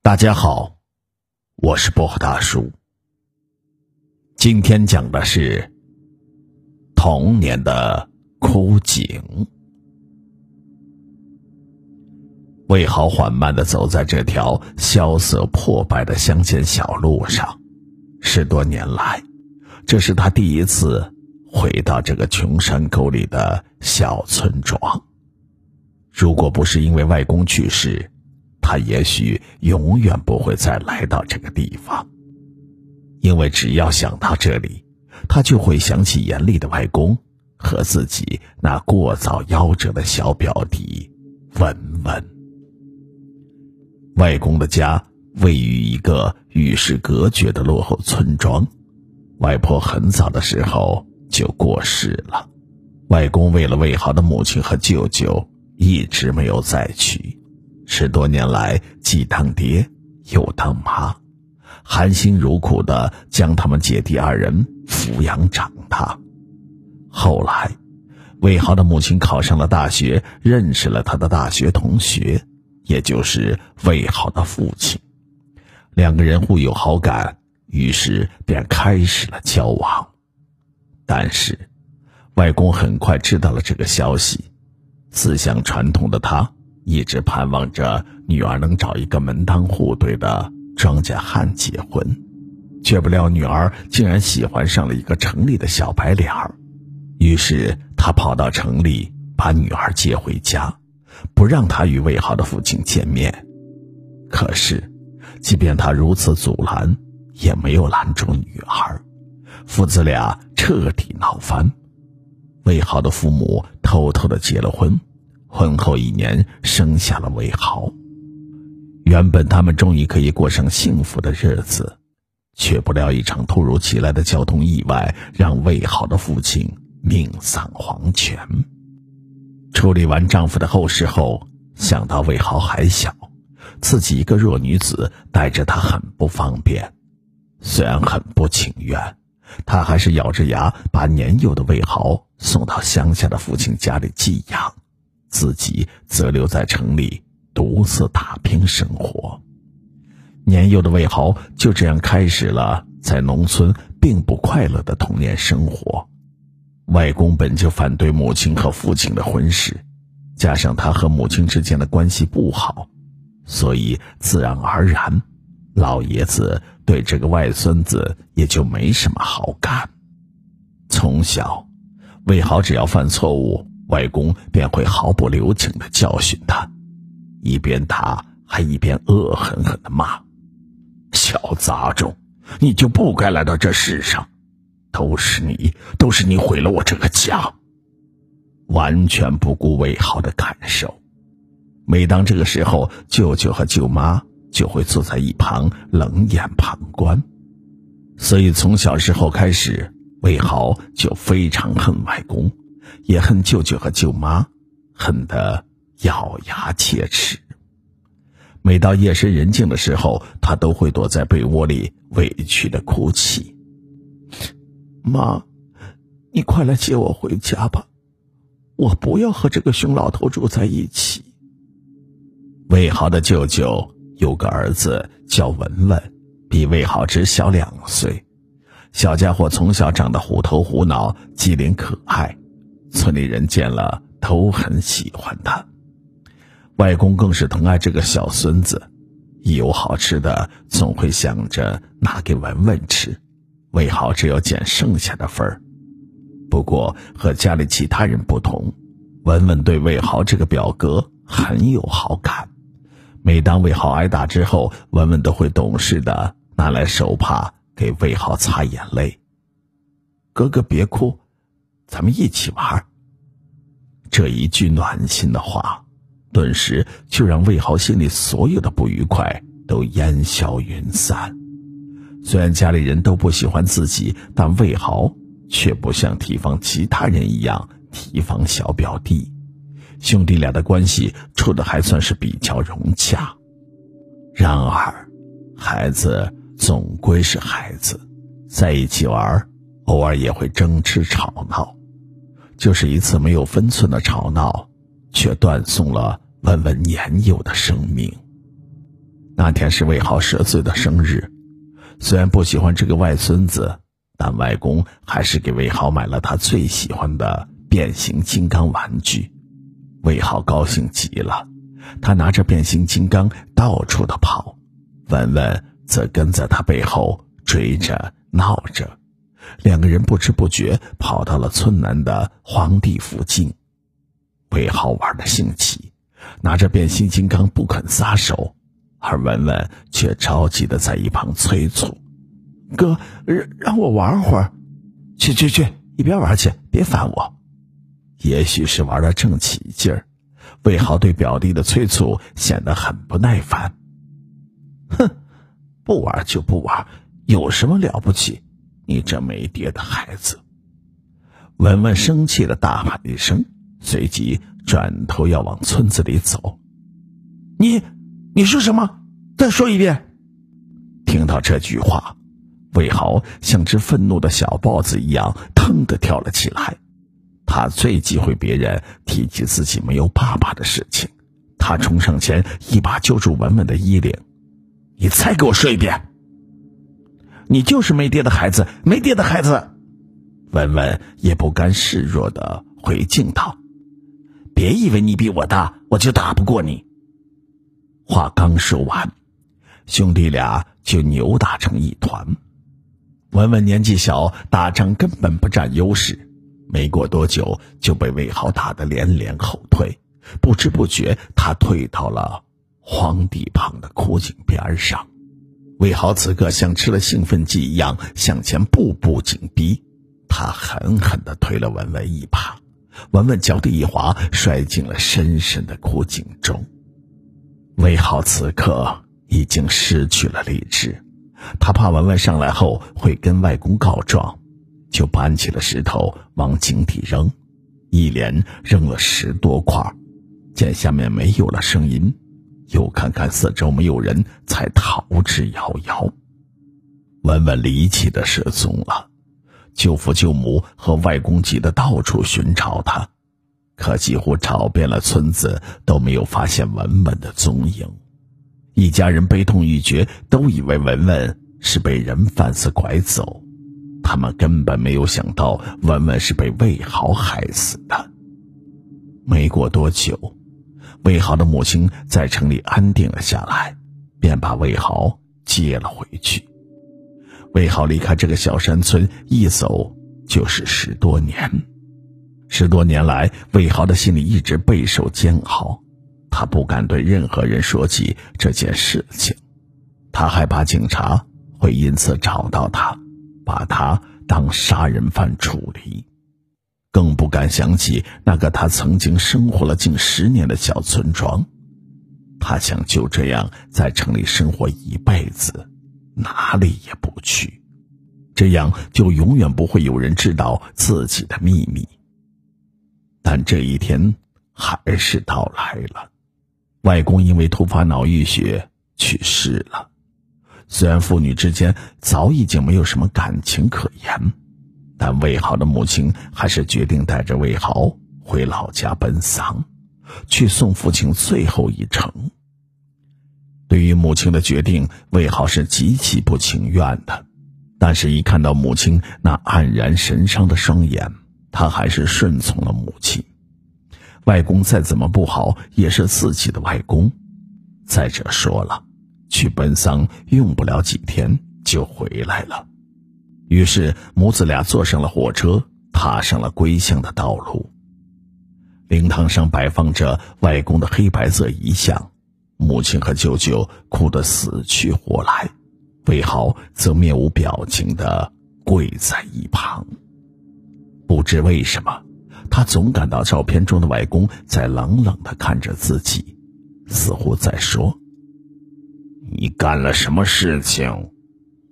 大家好，我是薄荷大叔。今天讲的是童年的枯井。魏豪缓慢的走在这条萧瑟破败的乡间小路上，十多年来，这是他第一次回到这个穷山沟里的小村庄。如果不是因为外公去世，他也许永远不会再来到这个地方，因为只要想到这里，他就会想起严厉的外公和自己那过早夭折的小表弟文文。外公的家位于一个与世隔绝的落后村庄，外婆很早的时候就过世了，外公为了魏豪的母亲和舅舅，一直没有再娶。十多年来，既当爹又当妈，含辛茹苦的将他们姐弟二人抚养长大。后来，魏豪的母亲考上了大学，认识了他的大学同学，也就是魏豪的父亲。两个人互有好感，于是便开始了交往。但是，外公很快知道了这个消息，思想传统的他。一直盼望着女儿能找一个门当户对的庄稼汉结婚，却不料女儿竟然喜欢上了一个城里的小白脸儿。于是他跑到城里把女儿接回家，不让她与魏豪的父亲见面。可是，即便他如此阻拦，也没有拦住女儿。父子俩彻底闹翻，魏豪的父母偷偷的结了婚。婚后一年，生下了魏豪。原本他们终于可以过上幸福的日子，却不料一场突如其来的交通意外让魏豪的父亲命丧黄泉。处理完丈夫的后事后，想到魏豪还小，自己一个弱女子带着他很不方便，虽然很不情愿，她还是咬着牙把年幼的魏豪送到乡下的父亲家里寄养。自己则留在城里独自打拼生活。年幼的魏豪就这样开始了在农村并不快乐的童年生活。外公本就反对母亲和父亲的婚事，加上他和母亲之间的关系不好，所以自然而然，老爷子对这个外孙子也就没什么好感。从小，魏豪只要犯错误。外公便会毫不留情的教训他，一边打还一边恶狠狠的骂：“小杂种，你就不该来到这世上，都是你，都是你毁了我这个家。”完全不顾魏豪的感受。每当这个时候，舅舅和舅妈就会坐在一旁冷眼旁观。所以从小时候开始，魏豪就非常恨外公。也恨舅舅和舅妈，恨得咬牙切齿。每到夜深人静的时候，他都会躲在被窝里委屈的哭泣。妈，你快来接我回家吧，我不要和这个熊老头住在一起。魏豪的舅舅有个儿子叫文文，比魏豪只小两岁。小家伙从小长得虎头虎脑，机灵可爱。村里人见了都很喜欢他，外公更是疼爱这个小孙子，一有好吃的总会想着拿给文文吃，魏豪只有捡剩下的份儿。不过和家里其他人不同，文文对魏豪这个表哥很有好感。每当魏豪挨打之后，文文都会懂事的拿来手帕给魏豪擦眼泪。哥哥别哭。咱们一起玩。这一句暖心的话，顿时就让魏豪心里所有的不愉快都烟消云散。虽然家里人都不喜欢自己，但魏豪却不像提防其他人一样提防小表弟，兄弟俩的关系处的还算是比较融洽。然而，孩子总归是孩子，在一起玩，偶尔也会争吃吵闹。就是一次没有分寸的吵闹，却断送了文文年幼的生命。那天是魏豪十岁的生日，虽然不喜欢这个外孙子，但外公还是给魏豪买了他最喜欢的变形金刚玩具。魏豪高兴极了，他拿着变形金刚到处的跑，文文则跟在他背后追着闹着，两个人不知不觉跑到了村南的荒地附近。魏豪玩的兴起，拿着变形金刚不肯撒手。而文文却着急的在一旁催促：“哥，让让我玩会儿，去去去，一边玩去，别烦我。”也许是玩的正起劲儿，魏豪对表弟的催促显得很不耐烦。哼，不玩就不玩，有什么了不起？你这没爹的孩子！文文生气的大喊一声，随即转头要往村子里走。你。你说什么？再说一遍。听到这句话，魏豪像只愤怒的小豹子一样，腾的跳了起来。他最忌讳别人提及自己没有爸爸的事情。他冲上前，一把揪住文文的衣领：“你再给我说一遍！你就是没爹的孩子，没爹的孩子！”文文也不甘示弱的回敬道：“别以为你比我大，我就打不过你。”话刚说完，兄弟俩就扭打成一团。文文年纪小，打仗根本不占优势，没过多久就被魏豪打得连连后退。不知不觉，他退到了荒地旁的枯井边上。魏豪此刻像吃了兴奋剂一样向前步步紧逼，他狠狠地推了文文一把，文文脚底一滑，摔进了深深的枯井中。魏浩此刻已经失去了理智，他怕文文上来后会跟外公告状，就搬起了石头往井底扔，一连扔了十多块，见下面没有了声音，又看看四周没有人，才逃之夭夭。文文离奇的失踪了，舅父舅母和外公急得到处寻找他。可几乎找遍了村子，都没有发现文文的踪影。一家人悲痛欲绝，都以为文文是被人贩子拐走。他们根本没有想到，文文是被魏豪害死的。没过多久，魏豪的母亲在城里安定了下来，便把魏豪接了回去。魏豪离开这个小山村，一走就是十多年。十多年来，魏豪的心里一直备受煎熬，他不敢对任何人说起这件事情，他害怕警察会因此找到他，把他当杀人犯处理，更不敢想起那个他曾经生活了近十年的小村庄，他想就这样在城里生活一辈子，哪里也不去，这样就永远不会有人知道自己的秘密。但这一天还是到来了，外公因为突发脑溢血去世了。虽然父女之间早已经没有什么感情可言，但魏豪的母亲还是决定带着魏豪回老家奔丧，去送父亲最后一程。对于母亲的决定，魏豪是极其不情愿的，但是，一看到母亲那黯然神伤的双眼。他还是顺从了母亲。外公再怎么不好，也是自己的外公。再者说了，去奔丧用不了几天就回来了。于是母子俩坐上了火车，踏上了归乡的道路。灵堂上摆放着外公的黑白色遗像，母亲和舅舅哭得死去活来，魏豪则面无表情地跪在一旁。不知为什么，他总感到照片中的外公在冷冷的看着自己，似乎在说：“你干了什么事情，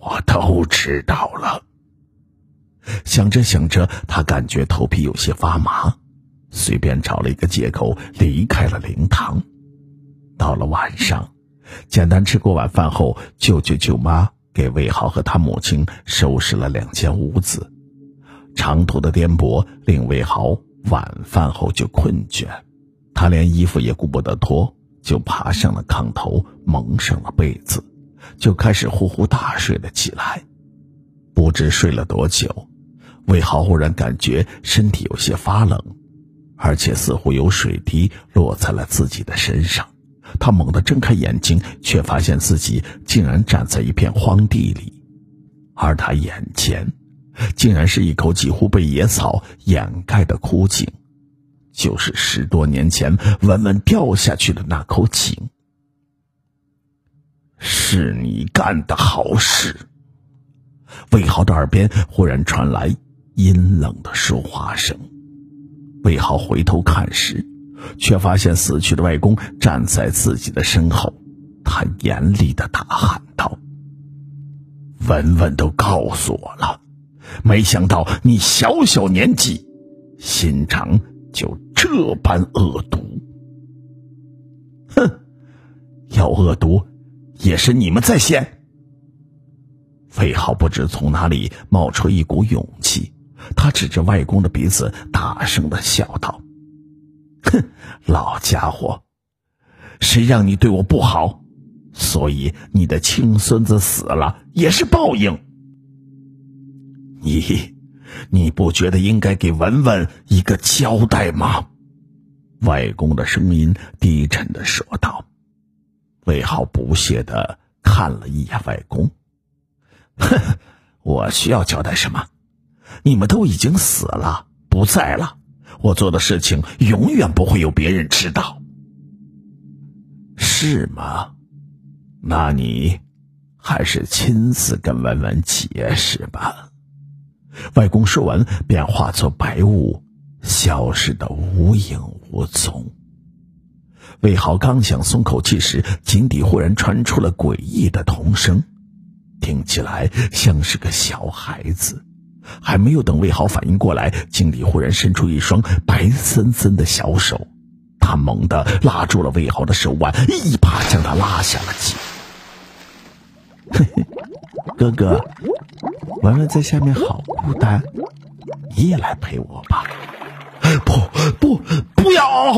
我都知道了。”想着想着，他感觉头皮有些发麻，随便找了一个借口离开了灵堂。到了晚上，简单吃过晚饭后，舅舅舅妈给魏豪和他母亲收拾了两间屋子。长途的颠簸令魏豪晚饭后就困倦，他连衣服也顾不得脱，就爬上了炕头，蒙上了被子，就开始呼呼大睡了起来。不知睡了多久，魏豪忽然感觉身体有些发冷，而且似乎有水滴落在了自己的身上。他猛地睁开眼睛，却发现自己竟然站在一片荒地里，而他眼前，竟然是一口几乎被野草掩盖的枯井。就是十多年前文文掉下去的那口井，是你干的好事。魏豪的耳边忽然传来阴冷的说话声，魏豪回头看时，却发现死去的外公站在自己的身后，他严厉的大喊道：“文文都告诉我了，没想到你小小年纪，心肠。”就这般恶毒，哼！要恶毒，也是你们在先。魏浩不知从哪里冒出一股勇气，他指着外公的鼻子，大声的笑道：“哼，老家伙，谁让你对我不好，所以你的亲孙子死了也是报应。你。”你不觉得应该给文文一个交代吗？外公的声音低沉的说道。魏浩不屑的看了一眼外公，哼，我需要交代什么？你们都已经死了，不在了，我做的事情永远不会有别人知道，是吗？那你还是亲自跟文文解释吧。外公说完，便化作白雾，消失的无影无踪。魏豪刚想松口气时，井底忽然传出了诡异的童声，听起来像是个小孩子。还没有等魏豪反应过来，井底忽然伸出一双白森森的小手，他猛地拉住了魏豪的手腕，一把将他拉下了井。嘿嘿，哥哥。文文在下面好孤单，你也来陪我吧。不不不要！